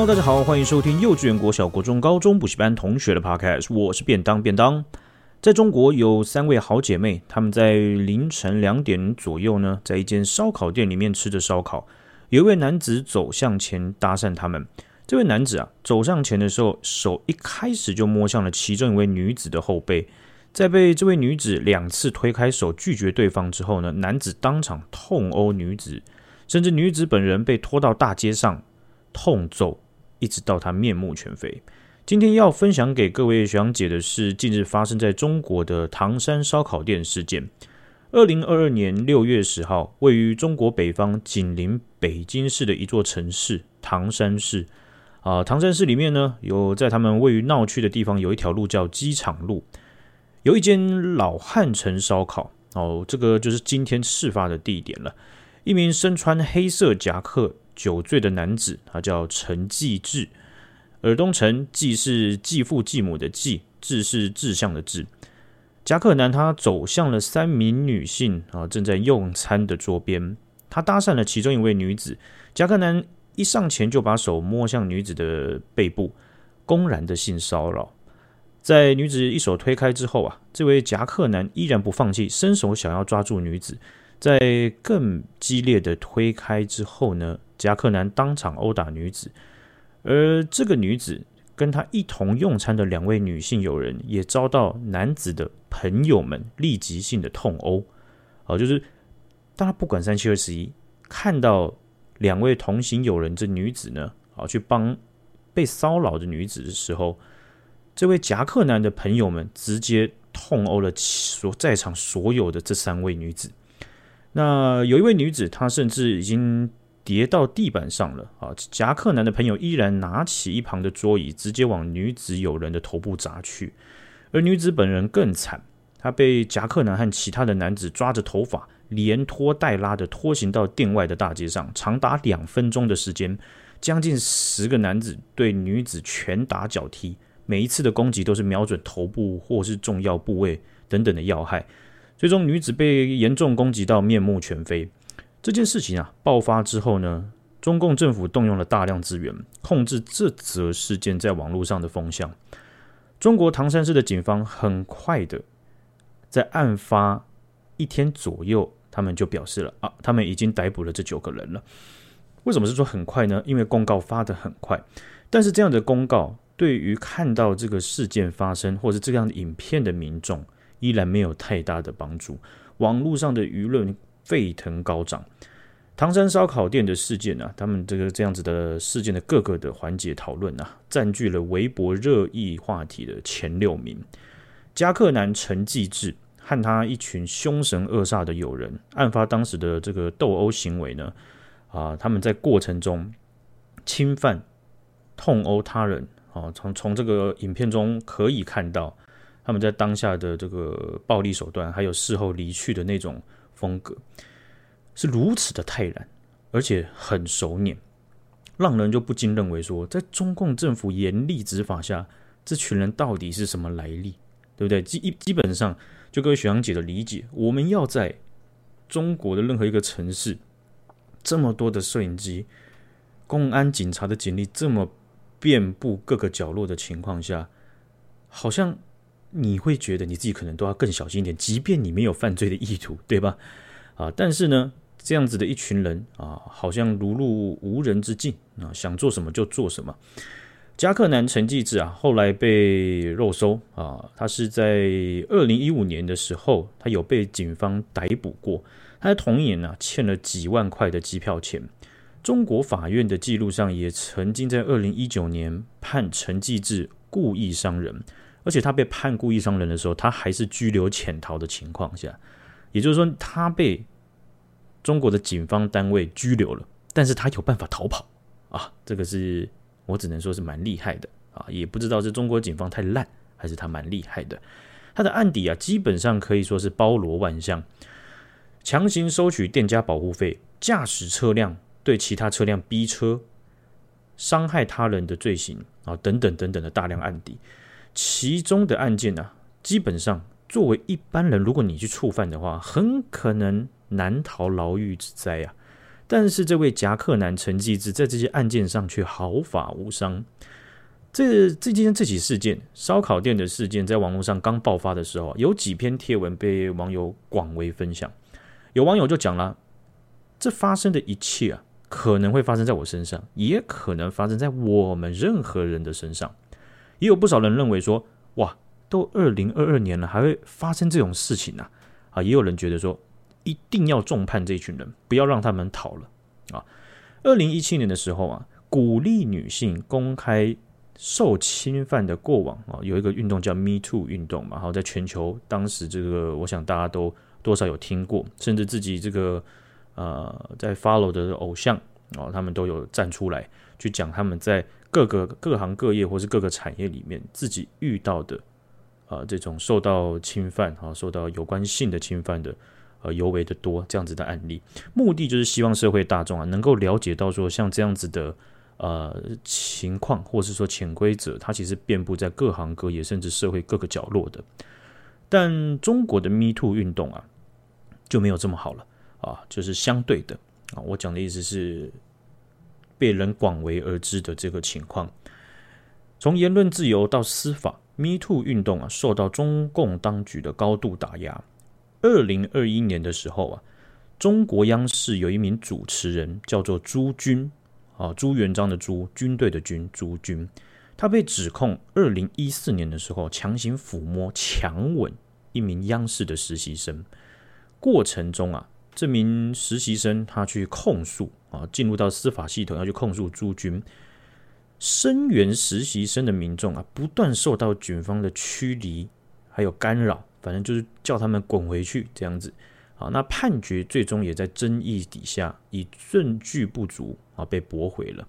Hello，大家好，欢迎收听幼稚园、国小、国中、高中补习班同学的 Podcast，我是便当便当。在中国有三位好姐妹，她们在凌晨两点左右呢，在一间烧烤店里面吃着烧烤，有一位男子走向前搭讪她们。这位男子啊，走上前的时候，手一开始就摸向了其中一位女子的后背，在被这位女子两次推开手拒绝对方之后呢，男子当场痛殴女子，甚至女子本人被拖到大街上。痛揍，一直到他面目全非。今天要分享给各位讲解的是近日发生在中国的唐山烧烤店事件。二零二二年六月十号，位于中国北方紧邻北京市的一座城市唐山市。啊，唐山市里面呢，有在他们位于闹区的地方，有一条路叫机场路，有一间老汉城烧烤。哦，这个就是今天事发的地点了。一名身穿黑色夹克。酒醉的男子，他叫陈继志，耳东陈，继是继父继母的继，志是志向的志。夹克男他走向了三名女性啊，正在用餐的桌边，他搭讪了其中一位女子。夹克男一上前就把手摸向女子的背部，公然的性骚扰。在女子一手推开之后啊，这位夹克男依然不放弃，伸手想要抓住女子。在更激烈的推开之后呢，夹克男当场殴打女子，而这个女子跟他一同用餐的两位女性友人也遭到男子的朋友们立即性的痛殴。哦，就是当他不管三七二十一，看到两位同行友人这女子呢，啊，去帮被骚扰的女子的时候，这位夹克男的朋友们直接痛殴了所在场所有的这三位女子。那有一位女子，她甚至已经。跌到地板上了啊！夹克男的朋友依然拿起一旁的桌椅，直接往女子友人的头部砸去。而女子本人更惨，她被夹克男和其他的男子抓着头发，连拖带拉的拖行到店外的大街上，长达两分钟的时间，将近十个男子对女子拳打脚踢，每一次的攻击都是瞄准头部或是重要部位等等的要害。最终，女子被严重攻击到面目全非。这件事情啊爆发之后呢，中共政府动用了大量资源，控制这则事件在网络上的风向。中国唐山市的警方很快的在案发一天左右，他们就表示了啊，他们已经逮捕了这九个人了。为什么是说很快呢？因为公告发得很快，但是这样的公告对于看到这个事件发生或者这样的影片的民众依然没有太大的帮助。网络上的舆论。沸腾高涨，唐山烧烤店的事件呢、啊？他们这个这样子的事件的各个的环节讨论啊，占据了微博热议话题的前六名。夹克男陈继志和他一群凶神恶煞的友人，案发当时的这个斗殴行为呢？啊，他们在过程中侵犯、痛殴他人啊，从从这个影片中可以看到，他们在当下的这个暴力手段，还有事后离去的那种。风格是如此的泰然，而且很熟稔，让人就不禁认为说，在中共政府严厉执法下，这群人到底是什么来历，对不对？基基本上，就各位学长姐的理解，我们要在中国的任何一个城市，这么多的摄影机、公安警察的警力这么遍布各个角落的情况下，好像。你会觉得你自己可能都要更小心一点，即便你没有犯罪的意图，对吧？啊，但是呢，这样子的一群人啊，好像如入无人之境啊，想做什么就做什么。夹克男陈继志啊，后来被肉搜啊，他是在二零一五年的时候，他有被警方逮捕过。他在同年呢，欠了几万块的机票钱。中国法院的记录上也曾经在二零一九年判陈继志故意伤人。而且他被判故意伤人的时候，他还是拘留潜逃的情况下，也就是说，他被中国的警方单位拘留了，但是他有办法逃跑啊！这个是我只能说是蛮厉害的啊，也不知道是中国警方太烂，还是他蛮厉害的。他的案底啊，基本上可以说是包罗万象：强行收取店家保护费、驾驶车辆对其他车辆逼车、伤害他人的罪行啊，等等等等的大量案底。其中的案件呢、基本上作为一般人，如果你去触犯的话，很可能难逃牢狱之灾啊。但是这位夹克男陈继志在这些案件上却毫发无伤。这这件这起事件，烧烤店的事件，在网络上刚爆发的时候，有几篇贴文被网友广为分享。有网友就讲了，这发生的一切啊，可能会发生在我身上，也可能发生在我们任何人的身上。也有不少人认为说，哇，都二零二二年了，还会发生这种事情啊？啊，也有人觉得说，一定要重判这群人，不要让他们逃了啊。二零一七年的时候啊，鼓励女性公开。受侵犯的过往啊，有一个运动叫 Me Too 运动嘛，然后在全球当时这个，我想大家都多少有听过，甚至自己这个呃在 follow 的偶像啊，他们都有站出来去讲他们在各个各行各业或是各个产业里面自己遇到的啊这种受到侵犯啊，受到有关性的侵犯的呃尤为的多这样子的案例，目的就是希望社会大众啊能够了解到说像这样子的。呃，情况或是说潜规则，它其实遍布在各行各业，甚至社会各个角落的。但中国的 Me Too 运动啊，就没有这么好了啊，就是相对的啊。我讲的意思是，被人广为而知的这个情况。从言论自由到司法，Me Too 运动啊，受到中共当局的高度打压。二零二一年的时候啊，中国央视有一名主持人叫做朱军。啊，朱元璋的朱，军队的军，朱军，他被指控二零一四年的时候强行抚摸、强吻一名央视的实习生，过程中啊，这名实习生他去控诉啊，进入到司法系统要去控诉朱军，声援实习生的民众啊，不断受到警方的驱离还有干扰，反正就是叫他们滚回去这样子。啊，那判决最终也在争议底下以证据不足啊被驳回了。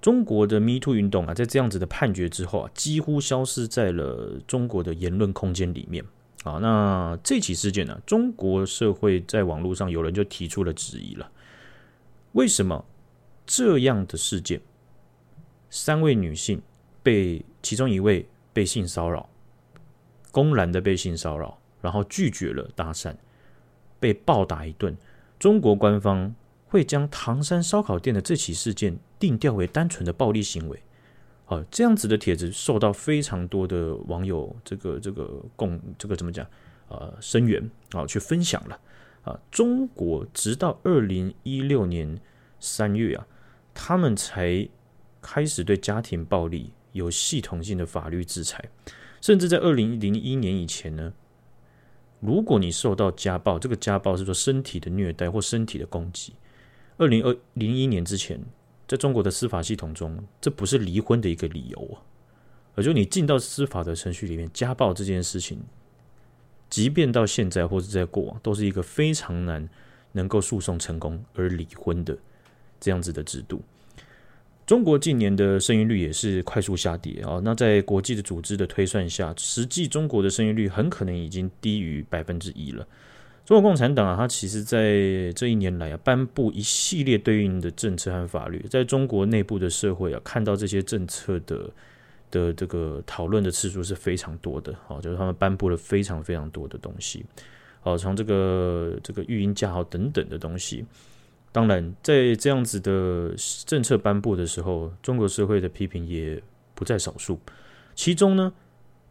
中国的 Me Too 运动啊，在这样子的判决之后啊，几乎消失在了中国的言论空间里面。啊，那这起事件呢，中国社会在网络上有人就提出了质疑了：为什么这样的事件，三位女性被其中一位被性骚扰，公然的被性骚扰，然后拒绝了搭讪？被暴打一顿，中国官方会将唐山烧烤店的这起事件定调为单纯的暴力行为。好，这样子的帖子受到非常多的网友这个这个共这个怎么讲？呃，声援啊，去分享了啊。中国直到二零一六年三月啊，他们才开始对家庭暴力有系统性的法律制裁，甚至在二零零一年以前呢。如果你受到家暴，这个家暴是说身体的虐待或身体的攻击。二零二零一年之前，在中国的司法系统中，这不是离婚的一个理由啊。而就你进到司法的程序里面，家暴这件事情，即便到现在或者在过往，都是一个非常难能够诉讼成功而离婚的这样子的制度。中国近年的生育率也是快速下跌啊！那在国际的组织的推算下，实际中国的生育率很可能已经低于百分之一了。中国共产党啊，它其实在这一年来啊，颁布一系列对应的政策和法律，在中国内部的社会啊，看到这些政策的的这个讨论的次数是非常多的。好，就是他们颁布了非常非常多的东西。好，从这个这个育婴假号等等的东西。当然，在这样子的政策颁布的时候，中国社会的批评也不在少数。其中呢，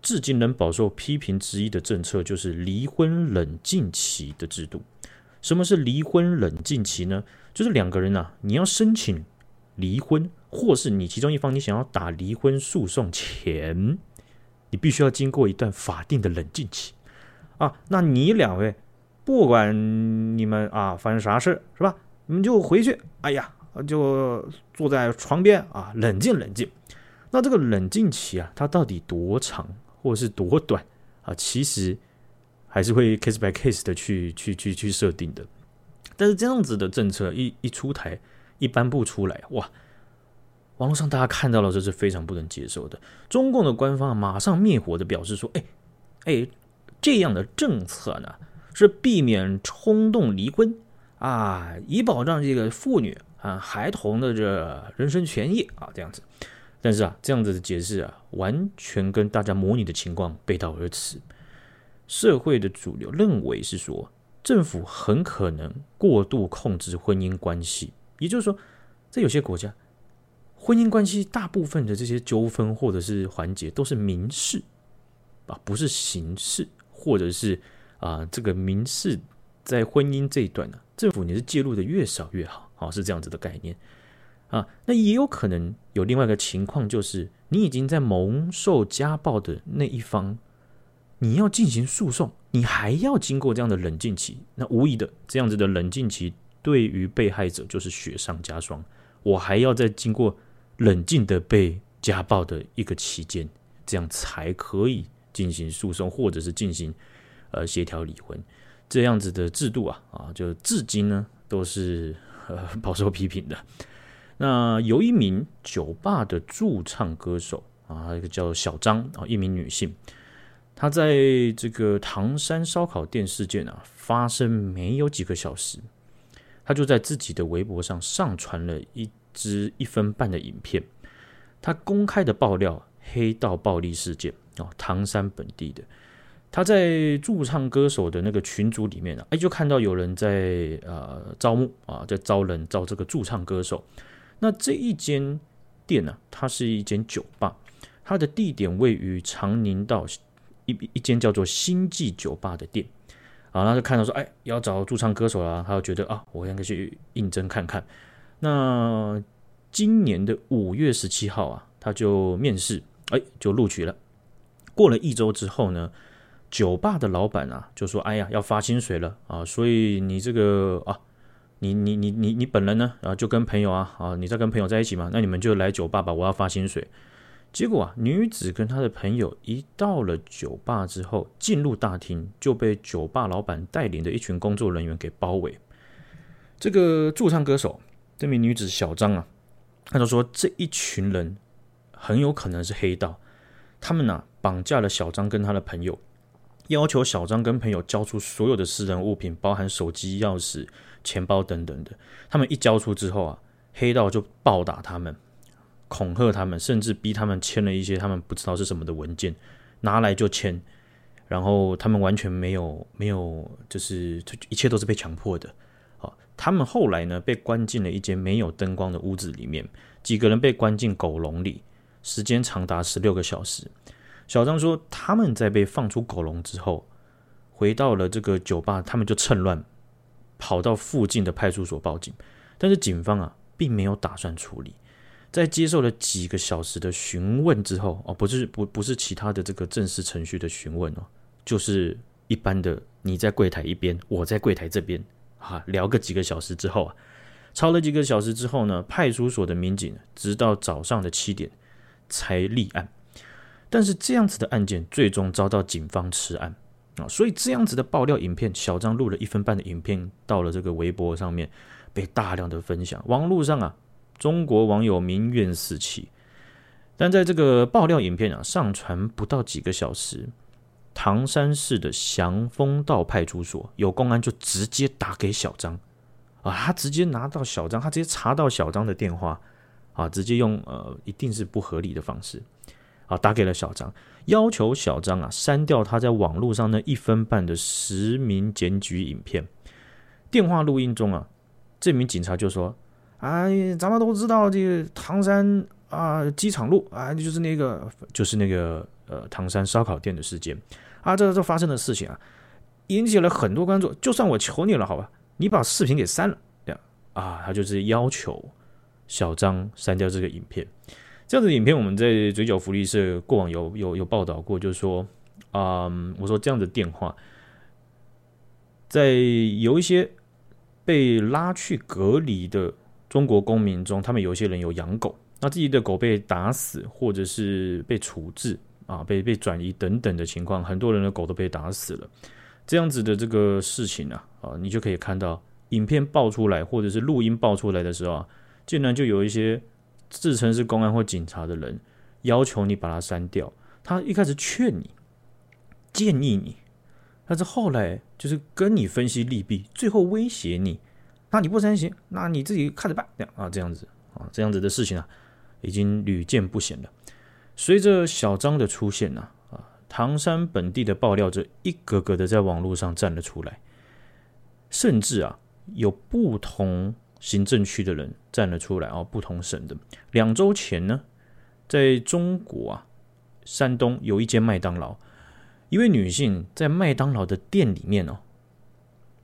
至今仍饱受批评之一的政策就是离婚冷静期的制度。什么是离婚冷静期呢？就是两个人啊，你要申请离婚，或是你其中一方你想要打离婚诉讼前，你必须要经过一段法定的冷静期啊。那你两位，不管你们啊发生啥事，是吧？你们就回去，哎呀，就坐在床边啊，冷静冷静。那这个冷静期啊，它到底多长或是多短啊？其实还是会 case by case 的去去去去设定的。但是这样子的政策一一出台，一颁布出来，哇，网络上大家看到了，这是非常不能接受的。中共的官方马上灭火的表示说，哎哎，这样的政策呢，是避免冲动离婚。啊，以保障这个妇女啊、孩童的这人身权益啊，这样子。但是啊，这样子的解释啊，完全跟大家模拟的情况背道而驰。社会的主流认为是说，政府很可能过度控制婚姻关系。也就是说，在有些国家，婚姻关系大部分的这些纠纷或者是环节都是民事啊，不是刑事，或者是啊这个民事在婚姻这一段呢，政府你是介入的越少越好，好，是这样子的概念啊。那也有可能有另外一个情况，就是你已经在蒙受家暴的那一方，你要进行诉讼，你还要经过这样的冷静期，那无疑的这样子的冷静期。对于被害者就是雪上加霜，我还要再经过冷静的被家暴的一个期间，这样才可以进行诉讼或者是进行呃协调离婚，这样子的制度啊啊，就至今呢都是呃饱受批评的。那有一名酒吧的驻唱歌手啊，一个叫小张啊，一名女性，她在这个唐山烧烤店事件啊发生没有几个小时。她就在自己的微博上上传了一支一分半的影片，她公开的爆料黑道暴力事件啊，唐山本地的，他在驻唱歌手的那个群组里面啊，哎，就看到有人在呃招募啊，在招人招这个驻唱歌手。那这一间店呢，啊，它是一间酒吧，它的地点位于长宁道一一间叫做星际酒吧的店。啊，他就看到说，哎，要找驻唱歌手啦，他就觉得啊，我应该去应征看看。那今年的五月十七号啊，他就面试，哎，就录取了。过了一周之后呢，酒吧的老板啊就说，哎呀，要发薪水了啊，所以你这个啊，你你你你你本人呢，啊，就跟朋友啊，啊，你在跟朋友在一起嘛，那你们就来酒吧吧，我要发薪水。结果啊，女子跟她的朋友一到了酒吧之后，进入大厅就被酒吧老板带领的一群工作人员给包围。这个驻唱歌手这名女子小张啊，她就说这一群人很有可能是黑道，他们呢、绑架了小张跟他的朋友，要求小张跟朋友交出所有的私人物品，包含手机、钥匙、钱包等等的。他们一交出之后啊，黑道就暴打他们。恐吓他们，甚至逼他们签了一些他们不知道是什么的文件，拿来就签，然后他们完全没有没有，就是一切都是被强迫的。好，他们后来呢被关进了一间没有灯光的屋子里面，几个人被关进狗笼里，时间长达十六个小时。小张说，他们在被放出狗笼之后，回到了这个酒吧，他们就趁乱跑到附近的派出所报警，但是警方啊并没有打算处理。在接受了几个小时的询问之后，哦，不是不不是其他的这个正式程序的询问哦，就是一般的你在柜台一边，我在柜台这边，啊，聊个几个小时之后啊，吵了几个小时之后呢，派出所的民警直到早上的七点才立案，但是这样子的案件最终遭到警方吃案。啊，所以这样子的爆料影片，小张录了一分半的影片到了这个微博上面，被大量的分享，网络上啊。中国网友民怨四起，但在这个爆料影片啊上传不到几个小时，唐山市的祥丰道派出所有公安就直接打给小张。啊，他直接拿到小张，他直接查到小张的电话啊，直接用呃一定是不合理的方式。啊打给了小张，要求小张啊删掉他在网络上那一分半的实名检举影片。电话录音中啊，这名警察就说。哎，咱们都知道这个唐山啊，机场路啊，就是那个，就是那个呃，唐山烧烤店的事件啊，这这发生的事情啊，引起了很多关注。就算我求你了，好吧，你把视频给删了，这样啊，他就是要求小张删掉这个影片。这样子的影片，我们在嘴角福利社过往有有有报道过，就是说，嗯，我说这样的电话，在有一些被拉去隔离的。中国公民中，他们有些人有养狗，那自己的狗被打死，或者是被处置啊，被被转移等等的情况，很多人的狗都被打死了。这样子的这个事情啊，啊，你就可以看到影片爆出来，或者是录音爆出来的时候啊，竟然就有一些自称是公安或警察的人要求你把它删掉。他一开始劝你，建议你，但是后来就是跟你分析利弊，最后威胁你。那你不删行，那你自己看着办。啊，这样子啊，这样子的事情啊，已经屡见不鲜了。随着小张的出现呢，啊，唐山本地的爆料者一个个的在网络上站了出来。甚至啊，有不同行政区的人站了出来哦，不同省的。两周前呢，在中国啊，山东有一间麦当劳，一位女性在麦当劳的店里面哦，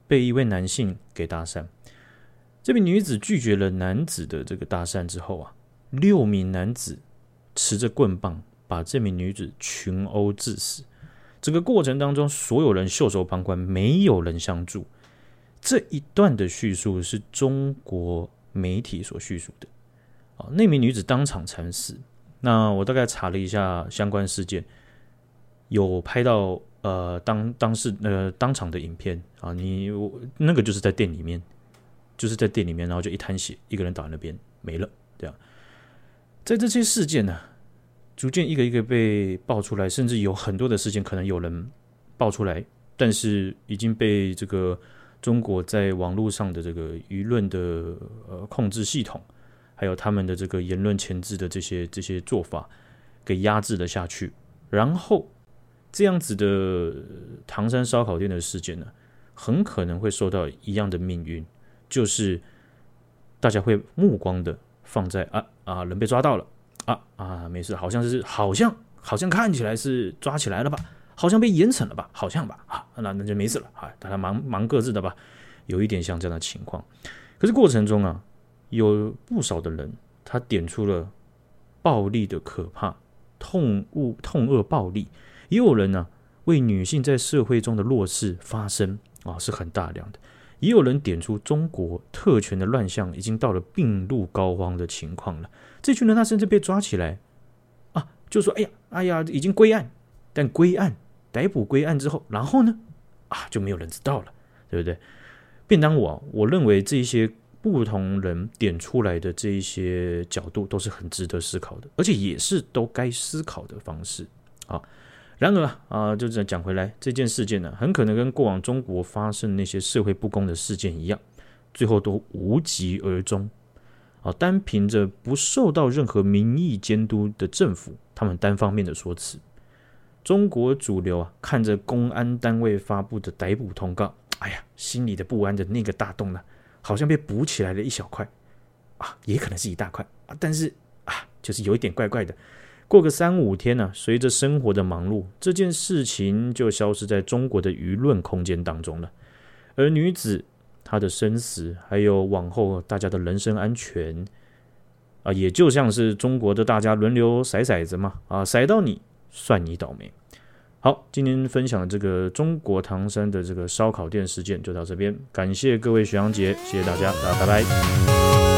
被一位男性给搭讪。这名女子拒绝了男子的这个搭讪之后啊，六名男子持着棍棒把这名女子群殴致死。整个过程当中，所有人袖手旁观，没有人相助。这一段的叙述是中国媒体所叙述的。啊，那名女子当场惨死。那我大概查了一下相关事件，有拍到呃当当事呃当场的影片啊，你我那个就是在店里面，就是在店里面，然后就一滩血，一个人倒在那边没了。这样，在这些事件呢，逐渐一个一个被爆出来，甚至有很多的事件可能有人爆出来，但是已经被这个。中国在网络上的这个舆论的呃控制系统，还有他们的这个言论钳制的这些这些做法，给压制了下去。然后这样子的唐山烧烤店的事件呢，很可能会受到一样的命运，就是大家会目光的放在啊啊人被抓到了啊啊没事，好像是好像好像看起来是抓起来了吧。好像被严惩了吧？好像吧，啊，那那就没事了，啊，大家忙忙各自的吧，有一点像这样的情况。可是过程中啊，有不少的人他点出了暴力的可怕，痛恶痛恶暴力，也有人呢、为女性在社会中的弱势发声啊，是很大量的。也有人点出中国特权的乱象已经到了病入膏肓的情况了。这群人他甚至被抓起来啊，就说：“哎呀，哎呀，已经归案，但归案。”逮捕归案之后，然后呢，啊，就没有人知道了，对不对？便当我我认为这些不同人点出来的这一些角度都是很值得思考的，而且也是都该思考的方式啊。然而啊，就这样讲回来，这件事件呢，很可能跟过往中国发生那些社会不公的事件一样，最后都无疾而终。啊，单凭着不受到任何民意监督的政府，他们单方面的说辞。中国主流啊，看着公安单位发布的逮捕通告，哎呀，心里的不安的那个大洞呢，好像被补起来了一小块啊，也可能是一大块啊，但是啊，就是有一点怪怪的。过个三五天呢，随着生活的忙碌，这件事情就消失在中国的舆论空间当中了。而女子她的生死，还有往后大家的人身安全啊，也就像是中国的大家轮流骰骰子嘛，啊，骰到你算你倒霉。好，今天分享的这个中国唐山的这个烧烤店事件就到这边，感谢各位学长姐，谢谢大家，大家拜拜。